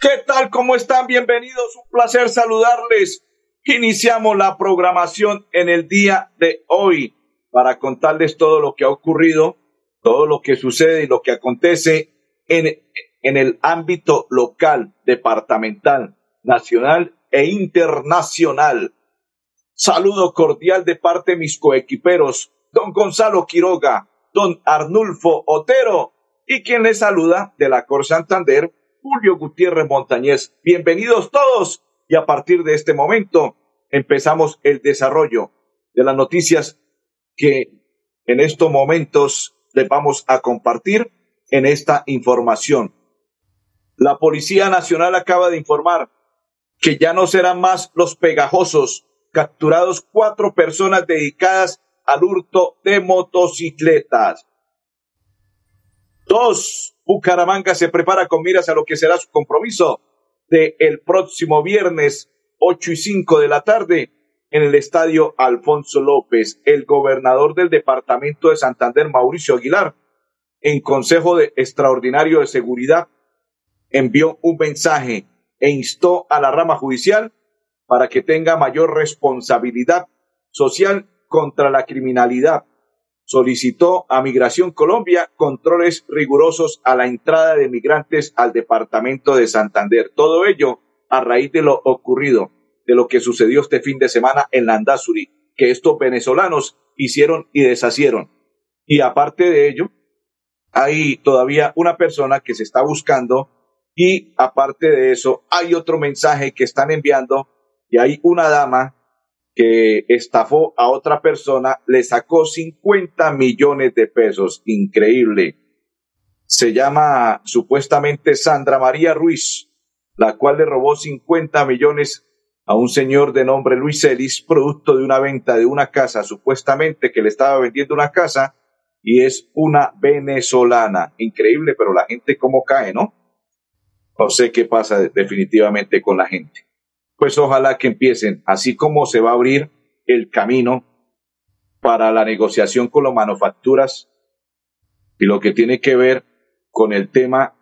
¿Qué tal? ¿Cómo están? Bienvenidos. Un placer saludarles. Iniciamos la programación en el día de hoy para contarles todo lo que ha ocurrido, todo lo que sucede y lo que acontece en, en el ámbito local, departamental, nacional e internacional. Saludo cordial de parte de mis coequiperos, don Gonzalo Quiroga, don Arnulfo Otero y quien les saluda de la Cor Santander, Julio Gutiérrez Montañez. Bienvenidos todos y a partir de este momento empezamos el desarrollo de las noticias que en estos momentos les vamos a compartir en esta información. La Policía Nacional acaba de informar que ya no serán más los pegajosos capturados cuatro personas dedicadas al hurto de motocicletas. Dos, Bucaramanga se prepara con miras a lo que será su compromiso de el próximo viernes 8 y 5 de la tarde en el estadio Alfonso López. El gobernador del departamento de Santander, Mauricio Aguilar, en Consejo de Extraordinario de Seguridad, envió un mensaje e instó a la rama judicial para que tenga mayor responsabilidad social contra la criminalidad solicitó a Migración Colombia controles rigurosos a la entrada de migrantes al departamento de Santander. Todo ello a raíz de lo ocurrido, de lo que sucedió este fin de semana en Landazuri, que estos venezolanos hicieron y deshacieron. Y aparte de ello, hay todavía una persona que se está buscando y aparte de eso, hay otro mensaje que están enviando y hay una dama que estafó a otra persona, le sacó 50 millones de pesos. Increíble. Se llama supuestamente Sandra María Ruiz, la cual le robó 50 millones a un señor de nombre Luis Ellis, producto de una venta de una casa, supuestamente que le estaba vendiendo una casa, y es una venezolana. Increíble, pero la gente cómo cae, ¿no? No sé qué pasa definitivamente con la gente pues ojalá que empiecen, así como se va a abrir el camino para la negociación con las manufacturas y lo que tiene que ver con el tema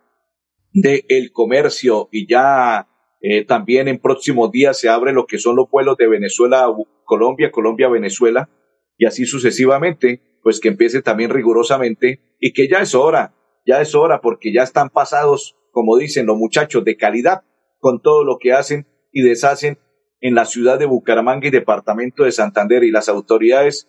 del el comercio. Y ya eh, también en próximos días se abre lo que son los vuelos de Venezuela a Colombia, Colombia Venezuela y así sucesivamente, pues que empiece también rigurosamente y que ya es hora, ya es hora porque ya están pasados, como dicen los muchachos, de calidad con todo lo que hacen y deshacen en la ciudad de Bucaramanga y departamento de Santander y las autoridades,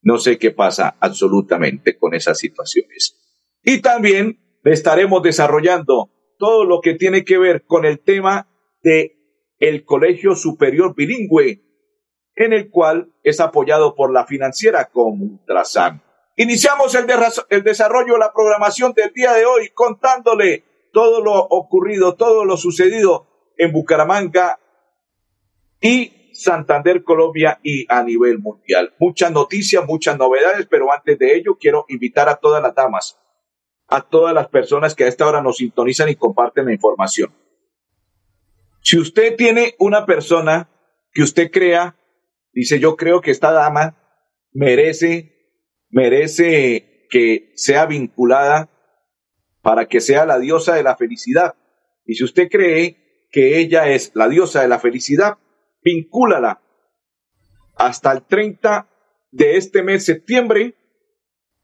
no sé qué pasa absolutamente con esas situaciones. Y también estaremos desarrollando todo lo que tiene que ver con el tema de el Colegio Superior Bilingüe, en el cual es apoyado por la financiera Comultrasan. Iniciamos el, desarrollo de la programación del día de hoy contándole todo lo ocurrido, todo lo sucedido en Bucaramanga y Santander, Colombia y a nivel mundial. Muchas noticias, muchas novedades, pero antes de ello quiero invitar a todas las damas, a todas las personas que a esta hora nos sintonizan y comparten la información. Si usted tiene una persona que usted crea, dice yo creo que esta dama merece, merece que sea vinculada para que sea la diosa de la felicidad. Y si usted cree que ella es la diosa de la felicidad, vincúlala hasta el 30 de este mes, septiembre,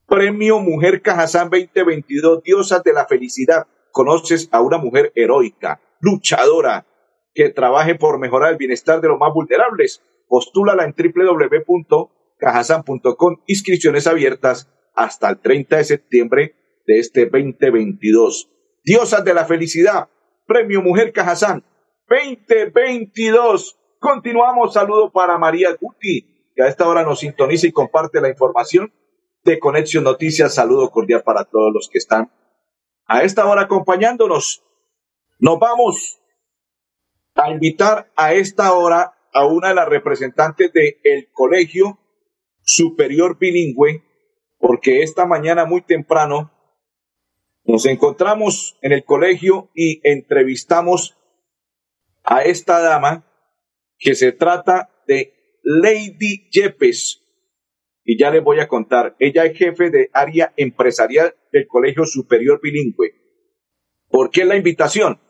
Premio Mujer Cajazán 2022, Diosas de la Felicidad. Conoces a una mujer heroica, luchadora, que trabaje por mejorar el bienestar de los más vulnerables. Postúlala en www.cajazán.com. Inscripciones abiertas hasta el 30 de septiembre de este 2022. Diosas de la Felicidad, Premio Mujer Cajazán 2022. Continuamos. Saludo para María Guti, que a esta hora nos sintoniza y comparte la información. de Conexión Noticias. Saludo cordial para todos los que están a esta hora acompañándonos. Nos vamos a invitar a esta hora a una de las representantes del Colegio Superior Bilingüe, porque esta mañana muy temprano nos encontramos en el colegio y entrevistamos a esta dama que se trata de Lady Yepes. Y ya les voy a contar, ella es jefe de área empresarial del Colegio Superior Bilingüe. ¿Por qué la invitación?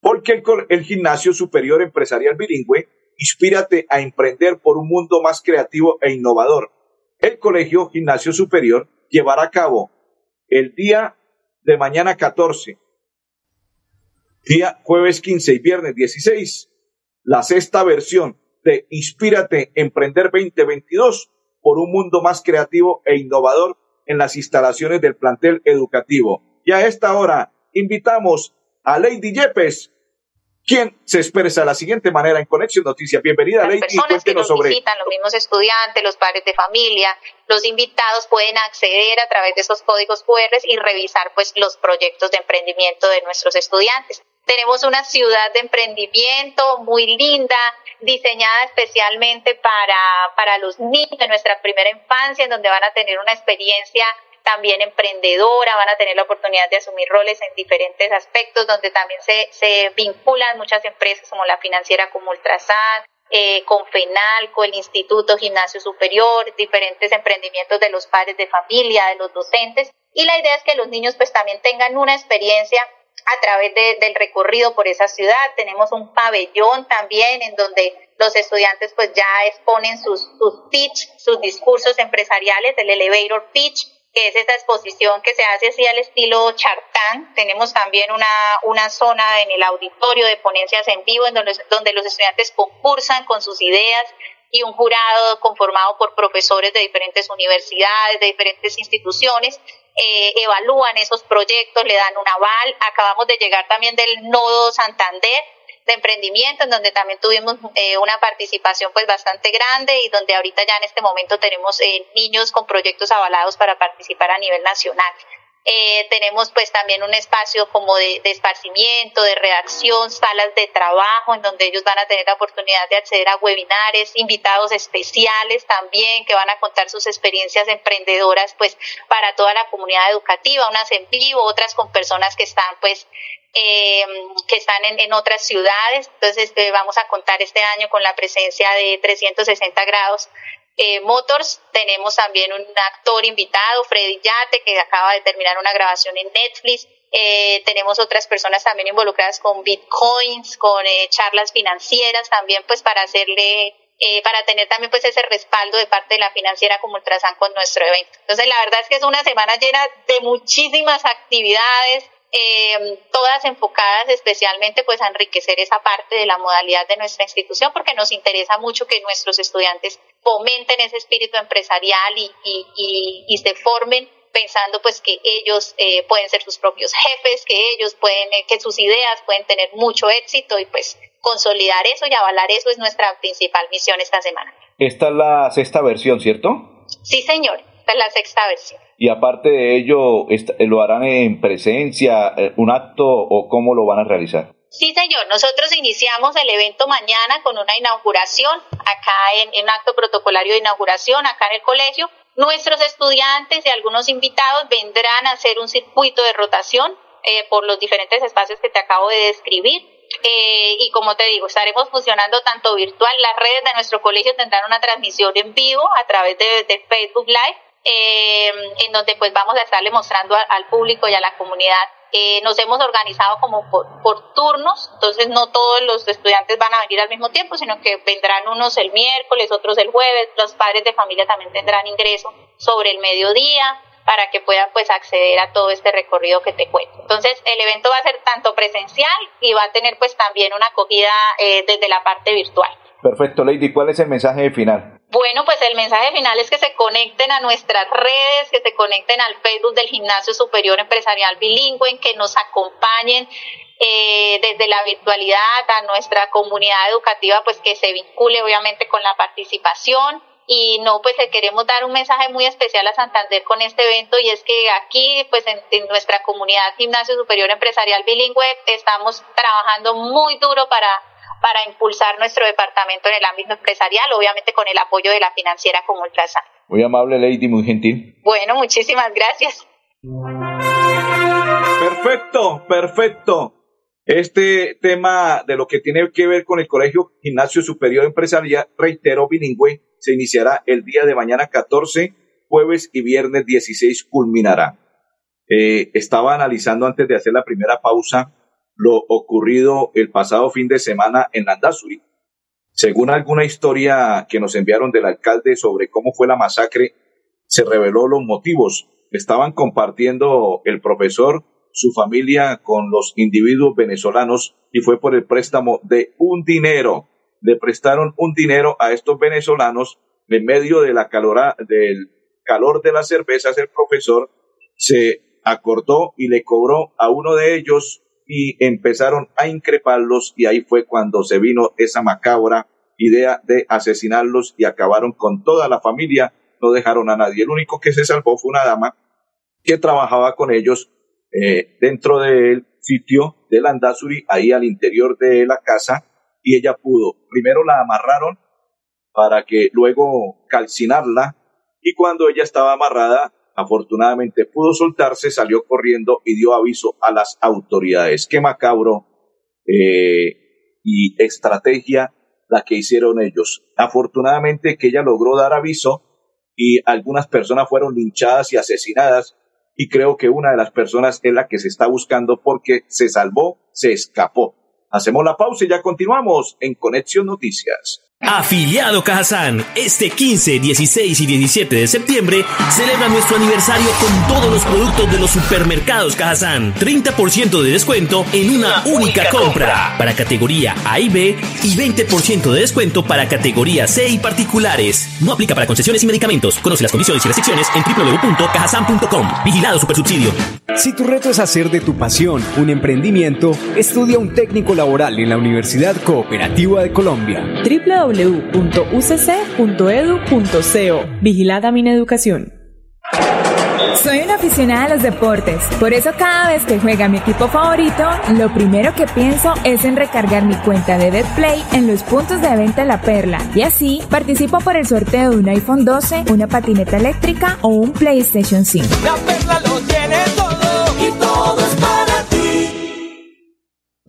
Porque el, Gimnasio Superior Empresarial Bilingüe inspírate a emprender por un mundo más creativo e innovador. El Colegio Gimnasio Superior llevará a cabo el día de mañana 14, día jueves 15 y viernes 16, la sexta versión de Inspírate Emprender 2022 por un mundo más creativo e innovador en las instalaciones del plantel educativo. Y a esta hora invitamos a Lady Yepes, quien se expresa de la siguiente manera en Conexión Noticias. Bienvenida, Lady. Las personas que nos sobre... visitan, los mismos estudiantes, los padres de familia, los invitados pueden acceder a través de esos códigos QR y revisar pues los proyectos de emprendimiento de nuestros estudiantes. Tenemos una ciudad de emprendimiento muy linda, diseñada especialmente para, para los niños de nuestra primera infancia, en donde van a tener una experiencia también emprendedora, van a tener la oportunidad de asumir roles en diferentes aspectos, donde también se, se vinculan muchas empresas como la financiera como Ultrasan, eh, con FENALCO, el Instituto Gimnasio Superior, diferentes emprendimientos de los padres de familia, de los docentes. Y la idea es que los niños pues también tengan una experiencia a través del recorrido por esa ciudad. Tenemos un pabellón también en donde los estudiantes pues ya exponen sus, sus pitch, sus discursos empresariales, el elevator pitch, que es esta exposición que se hace así al estilo chartán. Tenemos también una, una zona en el auditorio de ponencias en vivo en donde, donde los estudiantes concursan con sus ideas y un jurado conformado por profesores de diferentes universidades, de diferentes instituciones, eh, evalúan esos proyectos, le dan un aval. Acabamos de llegar también del Nodo Santander de emprendimiento, en donde también tuvimos eh, una participación pues bastante grande y donde ahorita ya en este momento tenemos eh, niños con proyectos avalados para participar a nivel nacional. Eh, tenemos pues también un espacio como de, de, esparcimiento, de redacción, salas de trabajo en donde ellos van a tener la oportunidad de acceder a webinares, invitados especiales también que van a contar sus experiencias emprendedoras pues para toda la comunidad educativa, unas en vivo, otras con personas que están pues eh, que están en, en, otras ciudades. Entonces eh, vamos a contar este año con la presencia de 360 grados eh, Motors. Tenemos también un actor invitado, Freddy Yate, que acaba de terminar una grabación en Netflix. Eh, tenemos otras personas también involucradas con bitcoins, con eh, charlas financieras también, pues para hacerle, eh, para tener también pues ese respaldo de parte de la financiera como Ultrasan con nuestro evento. Entonces la verdad es que es una semana llena de muchísimas actividades, eh, todas enfocadas especialmente pues a enriquecer esa parte de la modalidad de nuestra institución porque nos interesa mucho que nuestros estudiantes fomenten ese espíritu empresarial y, y, y, se formen pensando pues que ellos eh, pueden ser sus propios jefes, que ellos pueden, eh, que sus ideas pueden tener mucho éxito y pues consolidar eso y avalar eso es nuestra principal misión esta semana. Esta es la sexta versión, ¿cierto? Sí, señor, esta es la sexta versión. Y aparte de ello, ¿lo harán en presencia, eh, un acto o cómo lo van a realizar? Sí, señor. Nosotros iniciamos el evento mañana con una inauguración acá en, un acto protocolario de inauguración acá en el colegio. Nuestros estudiantes y algunos invitados vendrán a hacer un circuito de rotación eh, por los diferentes espacios que te acabo de describir. Eh, y como te digo, estaremos funcionando tanto virtual. Las redes de nuestro colegio tendrán una transmisión en vivo a través de Facebook Live eh, en donde pues vamos a estarle mostrando al público y a la comunidad. Eh, nos hemos organizado como por, turnos, entonces no todos los estudiantes van a venir al mismo tiempo, sino que vendrán unos el miércoles, otros el jueves, los padres de familia también tendrán ingreso sobre el mediodía para que puedan pues acceder a todo este recorrido que te cuento. Entonces el evento va a ser tanto presencial y va a tener pues también una acogida eh, desde la parte virtual. Perfecto, Lady, ¿cuál es el mensaje final? Bueno, pues el mensaje final es que se conecten a nuestras redes, que se conecten al Facebook del Gimnasio Superior Empresarial Bilingüe, que nos acompañen eh, desde la virtualidad a nuestra comunidad educativa, pues que se vincule obviamente con la participación. y no, pues queremos dar un mensaje muy especial a Santander con este evento y es que aquí, pues en, nuestra comunidad Gimnasio Superior Empresarial Bilingüe, estamos trabajando muy duro para, para impulsar nuestro departamento en el ámbito empresarial, obviamente con el apoyo de la financiera como Ultrasan. Muy amable, Lady, muy gentil. Bueno, muchísimas gracias. Perfecto, perfecto. Este tema de lo que tiene que ver con el Colegio Gimnasio Superior Empresarial, reitero, bilingüe, se iniciará el día de mañana 14, jueves y viernes 16 culminará. Eh, estaba analizando antes de hacer la primera pausa lo ocurrido el pasado fin de semana en Landazuri. Según alguna historia que nos enviaron del alcalde sobre cómo fue la masacre, se reveló los motivos. Estaban compartiendo el profesor su familia con los individuos venezolanos y fue por el préstamo de un dinero. Le prestaron un dinero a estos venezolanos en medio de la del calor de las cervezas. El profesor se acordó y le cobró a uno de ellos y empezaron a increparlos y ahí fue cuando se vino esa macabra idea de asesinarlos y acabaron con toda la familia, no dejaron a nadie. El único que se salvó fue una dama que trabajaba con ellos eh, dentro del sitio de Landazuri, ahí al interior de la casa, y ella pudo. Primero la amarraron para que luego calcinarla, y cuando ella estaba amarrada, afortunadamente pudo soltarse, salió corriendo y dio aviso a las autoridades. Qué macabro eh, y estrategia la que hicieron ellos. Afortunadamente que ella logró dar aviso y algunas personas fueron linchadas y asesinadas y creo que una de las personas es la que se está buscando porque se salvó, se escapó. Hacemos la pausa y ya continuamos en Conexión Noticias. Afiliado Cajazán, este 15, 16 y 17 de septiembre celebra nuestro aniversario con todos los productos de los supermercados Cajazán. 30% de descuento en una única compra para categoría A y B y 20% de descuento para categoría C y particulares. No aplica para concesiones y medicamentos. Conoce las condiciones y restricciones en www.cajazán.com. Vigilado Supersubsidio. Si tu reto es hacer de tu pasión un emprendimiento, estudia un técnico laboral en la Universidad Cooperativa de Colombia www.ucc.edu.co. Vigilada mi educación. Soy una aficionada a los deportes, por eso cada vez que juega mi equipo favorito, lo primero que pienso es en recargar mi cuenta de DeadPlay en los puntos de venta La Perla y así participo por el sorteo de un iPhone 12, una patineta eléctrica o un PlayStation 5. La Perla lo tiene todo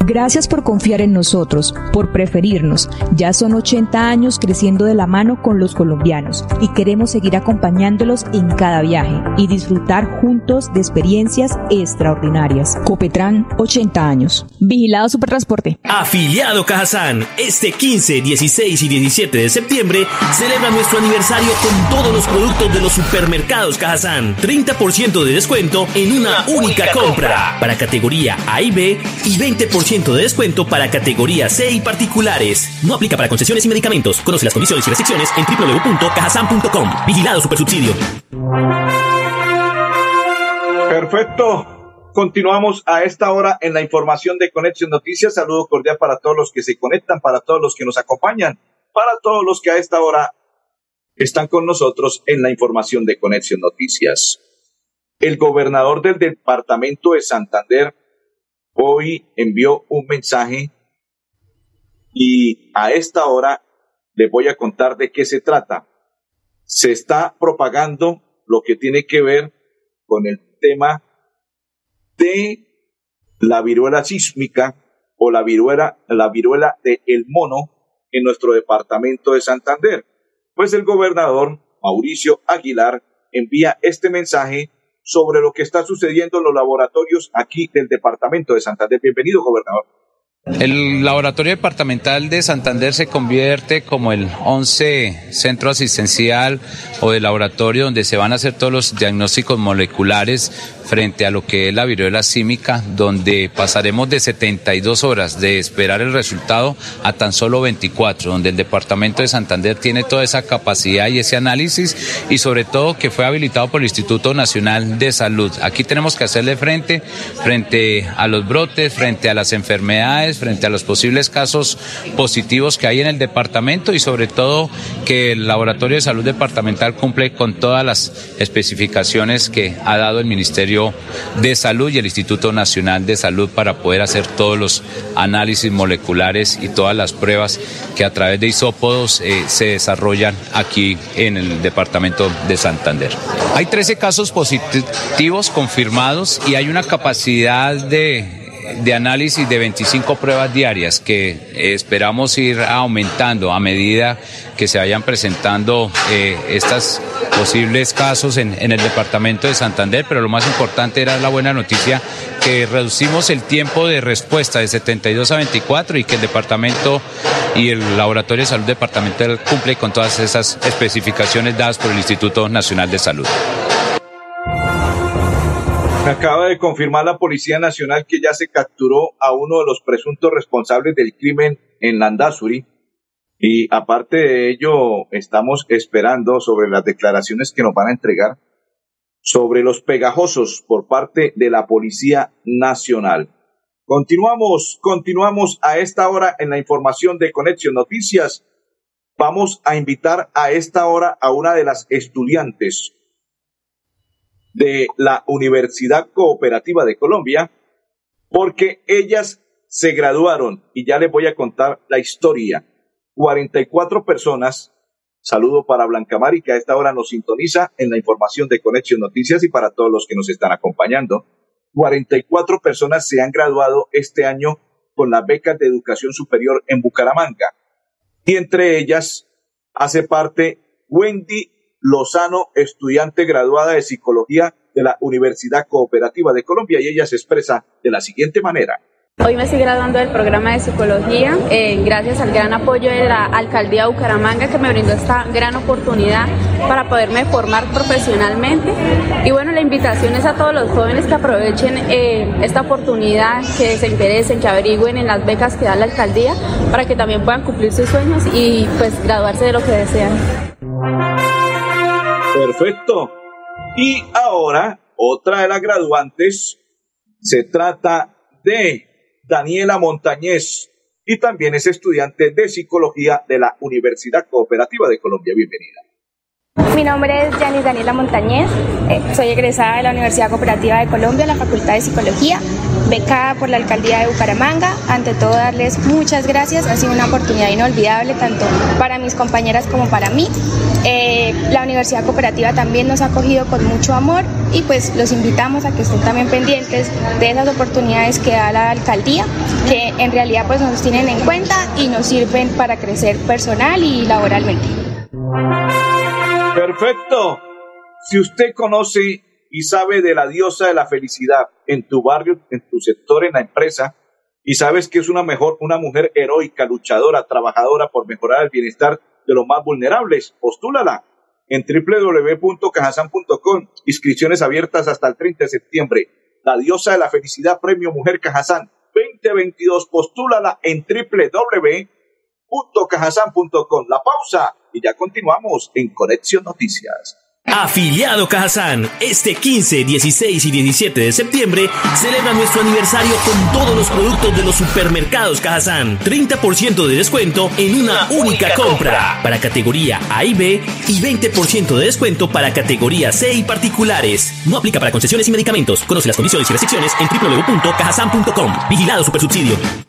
Gracias por confiar en nosotros, por preferirnos. Ya son 80 años creciendo de la mano con los colombianos y queremos seguir acompañándolos en cada viaje y disfrutar juntos de experiencias extraordinarias. Copetran, 80 años. Vigilado Supertransporte. Afiliado Cajazán, este 15, 16 y 17 de septiembre celebra nuestro aniversario con todos los productos de los supermercados Cajazán. 30% de descuento en una única compra para categoría A y B y 20% de descuento para categoría C y particulares. No aplica para concesiones y medicamentos. Conoce las condiciones y restricciones en www.cajasan.com. Vigilado Supersubsidio. Perfecto. Continuamos a esta hora en la información de Conexión Noticias. Saludo cordial para todos los que se conectan, para todos los que nos acompañan, para todos los que a esta hora están con nosotros en la información de Conexión Noticias. El gobernador del departamento de Santander, hoy envió un mensaje y a esta hora les voy a contar de qué se trata. Se está propagando lo que tiene que ver con el tema de la viruela sísmica o la viruela, la viruela del el mono en nuestro departamento de Santander. Pues el gobernador Mauricio Aguilar envía este mensaje sobre lo que está sucediendo en los laboratorios aquí del departamento de Santander. Bienvenido, gobernador. El laboratorio departamental de Santander se convierte como el 11 centro asistencial o de laboratorio donde se van a hacer todos los diagnósticos moleculares frente a lo que es la viruela símica, donde pasaremos de 72 horas de esperar el resultado a tan solo 24, donde el Departamento de Santander tiene toda esa capacidad y ese análisis y sobre todo que fue habilitado por el Instituto Nacional de Salud. Aquí tenemos que hacerle frente frente a los brotes, frente a las enfermedades, frente a los posibles casos positivos que hay en el departamento y sobre todo que el Laboratorio de Salud Departamental cumple con todas las especificaciones que ha dado el Ministerio de Salud y el Instituto Nacional de Salud para poder hacer todos los análisis moleculares y todas las pruebas que a través de isópodos eh, se desarrollan aquí en el departamento de Santander. Hay 13 casos positivos confirmados y hay una capacidad de de análisis de 25 pruebas diarias que esperamos ir aumentando a medida que se vayan presentando eh, estos posibles casos en, en, el departamento de Santander, pero lo más importante era la buena noticia que reducimos el tiempo de respuesta de 72 a 24 y que el departamento y el Laboratorio de Salud Departamental cumple con todas esas especificaciones dadas por el Instituto Nacional de Salud. Acaba de confirmar la Policía Nacional que ya se capturó a uno de los presuntos responsables del crimen en Landazuri. Y aparte de ello, estamos esperando sobre las declaraciones que nos van a entregar sobre los pegajosos por parte de la Policía Nacional. Continuamos, continuamos a esta hora en la información de Conexión Noticias. Vamos a invitar a esta hora a una de las estudiantes de la Universidad Cooperativa de Colombia, porque ellas se graduaron y ya les voy a contar la historia. 44 personas. Saludo para Blanca Mari, que a esta hora nos sintoniza en la información de Conexión Noticias y para todos los que nos están acompañando. 44 personas se han graduado este año con las becas de educación superior en Bucaramanga. Y entre ellas hace parte Wendy Lozano, estudiante graduada de psicología de la Universidad Cooperativa de Colombia, y ella se expresa de la siguiente manera. Hoy me estoy graduando del programa de psicología eh, gracias al gran apoyo de la alcaldía Bucaramanga que me brindó esta gran oportunidad para poderme formar profesionalmente. Y bueno, la invitación es a todos los jóvenes que aprovechen eh, esta oportunidad, que se interesen, que averigüen en las becas que da la alcaldía para que también puedan cumplir sus sueños y pues graduarse de lo que desean. Perfecto. Y ahora, otra de las graduantes, se trata de Daniela Montañez y también es estudiante de psicología de la Universidad Cooperativa de Colombia. Bienvenida. Mi nombre es Yanis Daniela Montañez, eh, soy egresada de la Universidad Cooperativa de Colombia, la Facultad de Psicología, becada por la Alcaldía de Bucaramanga. Ante todo, darles muchas gracias, ha sido una oportunidad inolvidable tanto para mis compañeras como para mí. Eh, la Universidad Cooperativa también nos ha acogido con mucho amor y pues los invitamos a que estén también pendientes de esas oportunidades que da la Alcaldía, que en realidad pues nos tienen en cuenta y nos sirven para crecer personal y laboralmente. Perfecto. Si usted conoce y sabe de la diosa de la felicidad en tu barrio, en tu sector, en la empresa, y sabes que es una mejor, una mujer heroica, luchadora, trabajadora por mejorar el bienestar de los más vulnerables, postúlala en www.cajasan.com. Inscripciones abiertas hasta el 30 de septiembre. La diosa de la felicidad, Premio Mujer Cajazán 2022. Postúlala en www.cajasan.com. La pausa y ya continuamos en Conexión Noticias. Afiliado Cajazán, este 15, 16 y 17 de septiembre celebra nuestro aniversario con todos los productos de los supermercados Cajazán. 30% de descuento en una, única, compra. para categoría A y B y 20% de descuento para categoría C y particulares. No aplica para concesiones y medicamentos. Conoce las condiciones y restricciones en www.cajazán.com. Vigilado Supersubsidio.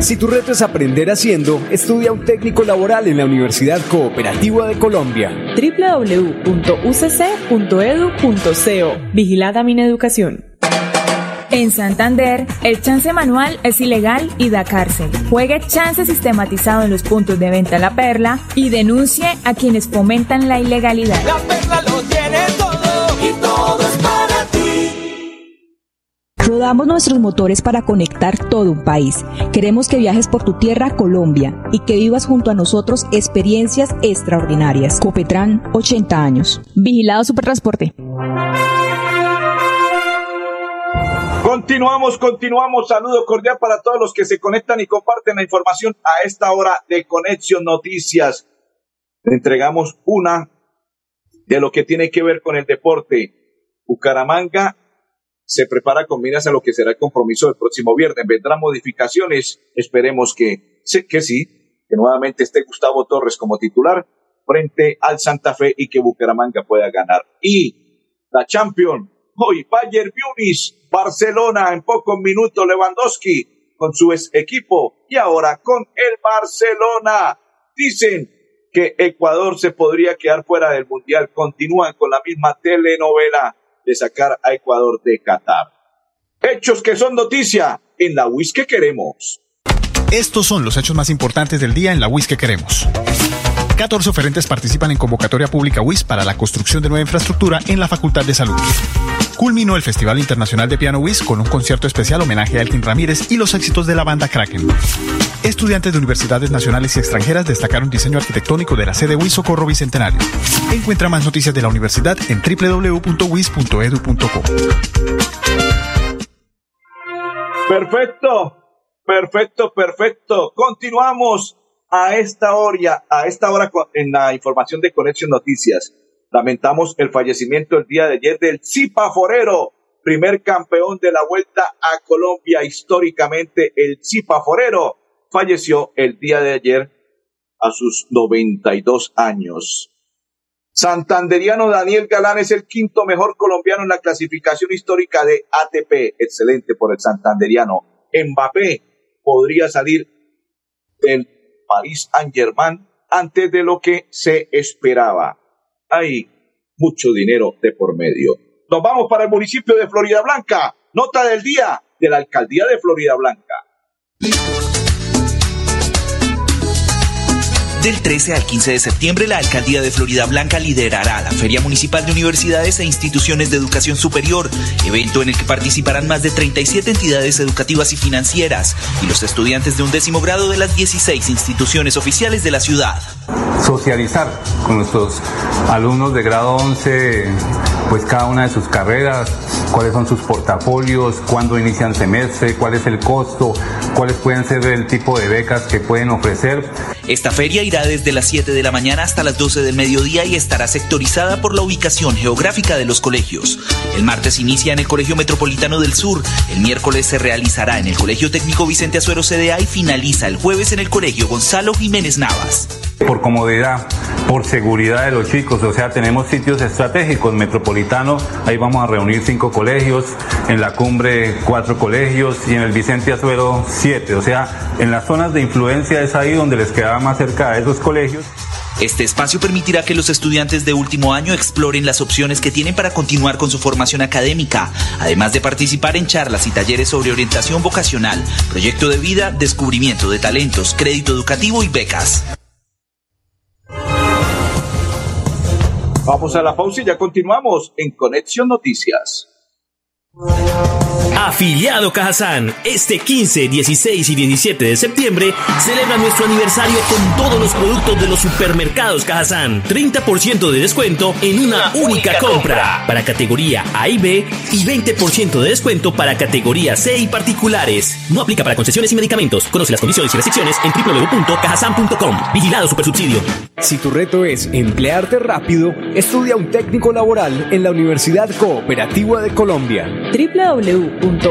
Si tu reto es aprender haciendo, estudia un técnico laboral en la Universidad Cooperativa de Colombia. www.ucc.edu.co Vigilada Mineducación. En Santander, el chance manual es ilegal y da cárcel. Juegue chance sistematizado en los puntos de venta La Perla y denuncie a quienes fomentan la ilegalidad. La Perla lo tiene todo Rodamos nuestros motores para conectar todo un país. Queremos que viajes por tu tierra, Colombia, y que vivas junto a nosotros experiencias extraordinarias. Copetran, 80 años. Vigilado Supertransporte. Continuamos, continuamos. Saludo cordial para todos los que se conectan y comparten la información a esta hora de Conexión Noticias. entregamos una de lo que tiene que ver con el deporte. Bucaramanga se prepara con miras a lo que será el compromiso del próximo viernes. Vendrán modificaciones, esperemos que, que sí, que nuevamente esté Gustavo Torres como titular frente al Santa Fe y que Bucaramanga pueda ganar. Y la Champion, hoy Bayern Munich, Barcelona, en pocos minutos Lewandowski con su equipo y ahora con el Barcelona. Dicen que Ecuador se podría quedar fuera del Mundial. Continúan con la misma telenovela de sacar a Ecuador de Qatar. Hechos que son noticia en la WIS que queremos. Estos son los hechos más importantes del día en la WIS que queremos. 14 oferentes participan en convocatoria pública WIS para la construcción de nueva infraestructura en la Facultad de Salud. Culminó el Festival Internacional de Piano WIS con un concierto especial homenaje a Elkin Ramírez y los éxitos de la banda Kraken. Estudiantes de universidades nacionales y extranjeras destacaron diseño arquitectónico de la sede WIS Socorro Bicentenario. Encuentra más noticias de la universidad en www.wis.edu.co. Perfecto, perfecto, perfecto. Continuamos a esta hora, a esta hora en la información de Conexión Noticias. Lamentamos el fallecimiento el día de ayer del Zipa Forero, primer campeón de la Vuelta a Colombia históricamente. El Zipa Forero falleció el día de ayer a sus 92 años. Santanderiano Daniel Galán es el quinto mejor colombiano en la clasificación histórica de ATP. Excelente por el Santanderiano. Mbappé podría salir del París Saint-Germain antes de lo que se esperaba. Hay mucho dinero de por medio. Nos vamos para el municipio de Florida Blanca. Nota del día de la alcaldía de Florida Blanca. Del 13 al 15 de septiembre, la Alcaldía de Florida Blanca liderará la Feria Municipal de Universidades e Instituciones de Educación Superior, evento en el que participarán más de 37 entidades educativas y financieras y los estudiantes de un décimo grado de las 16 instituciones oficiales de la ciudad. Socializar con nuestros alumnos de grado 11, pues cada una de sus carreras, cuáles son sus portafolios, cuándo inician semestre, cuál es el costo, cuáles pueden ser el tipo de becas que pueden ofrecer. Esta feria irá desde las 7 de la mañana hasta las 12 del mediodía y estará sectorizada por la ubicación geográfica de los colegios. El martes inicia en el Colegio Metropolitano del Sur, el miércoles se realizará en el Colegio Técnico Vicente Azuero CDA y finaliza el jueves en el Colegio Gonzalo Jiménez Navas. Por comodidad, por seguridad de los chicos, o sea, tenemos sitios estratégicos, Metropolitano, ahí vamos a reunir cinco colegios, en la cumbre cuatro colegios y en el Vicente Azuero siete, o sea, en las zonas de influencia es ahí donde les quedaba más cerca a esos colegios. Este espacio permitirá que los estudiantes de último año exploren las opciones que tienen para continuar con su formación académica, además de participar en charlas y talleres sobre orientación vocacional, proyecto de vida, descubrimiento de talentos, crédito educativo y becas. Vamos a la pausa y ya continuamos en Conexión Noticias. Afiliado Cajazán, este 15, 16 y 17 de septiembre celebra nuestro aniversario con todos los productos de los supermercados Cajazán. 30% de descuento en una, única, compra. para categoría A y B y 20% de descuento para categoría C y particulares. No aplica para concesiones y medicamentos. Conoce las condiciones y restricciones en www.cajazán.com. Vigilado Supersubsidio. Si tu reto es emplearte rápido, estudia un técnico laboral en la Universidad Cooperativa de Colombia www.ucc.edu.co.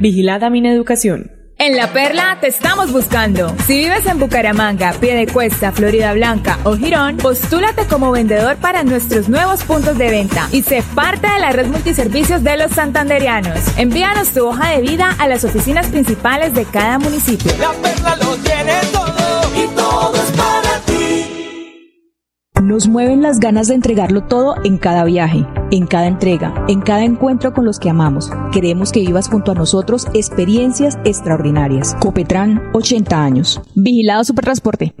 Vigilada Educación. En La Perla te estamos buscando. Si vives en Bucaramanga, Piedecuesta, Florida Blanca o Girón, postúlate como vendedor para nuestros nuevos puntos de venta y sé parte de la red multiservicios de los santanderianos. Envíanos tu hoja de vida a las oficinas principales de cada municipio. La Perla lo tiene todo Nos mueven las ganas de entregarlo todo en cada viaje, en cada entrega, en cada encuentro con los que amamos. Queremos que vivas junto a nosotros experiencias extraordinarias. Copetran, 80 años. Vigilado Supertransporte.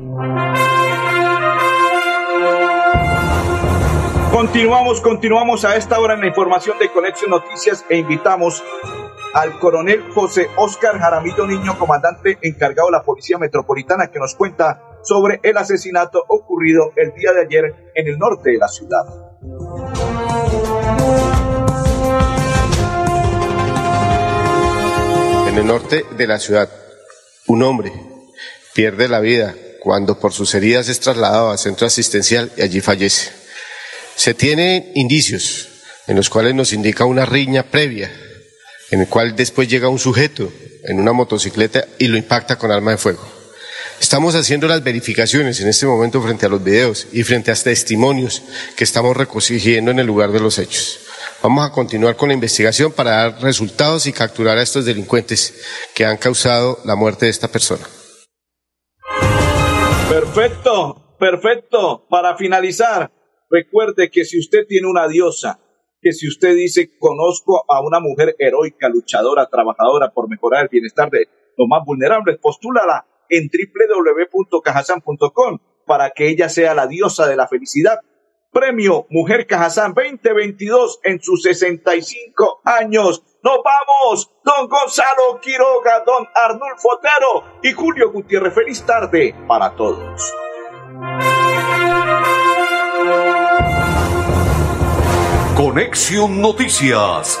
Continuamos, continuamos a esta hora en la información de Conexión Noticias e invitamos al coronel José Oscar Jaramillo Niño, comandante encargado de la Policía Metropolitana, que nos cuenta sobre el asesinato ocurrido el día de ayer en el norte de la ciudad. En el norte de la ciudad, un hombre pierde la vida cuando por sus heridas es trasladado al centro asistencial y allí fallece. Se tienen indicios en los cuales nos indica una riña previa, en el cual después llega un sujeto en una motocicleta y lo impacta con arma de fuego. Estamos haciendo las verificaciones en este momento frente a los videos y frente a testimonios que estamos recogiendo en el lugar de los hechos. Vamos a continuar con la investigación para dar resultados y capturar a estos delincuentes que han causado la muerte de esta persona. Perfecto, perfecto. Para finalizar, recuerde que si usted tiene una diosa, que si usted dice conozco a una mujer heroica, luchadora, trabajadora por mejorar el bienestar de los más vulnerables, postúlala en www.cajasan.com para que ella sea la diosa de la felicidad. Premio Mujer Cajazán 2022 en sus 65 años. Nos vamos, don Gonzalo Quiroga, don Arnulfo Otero y Julio Gutiérrez. Feliz tarde para todos. Conexión Noticias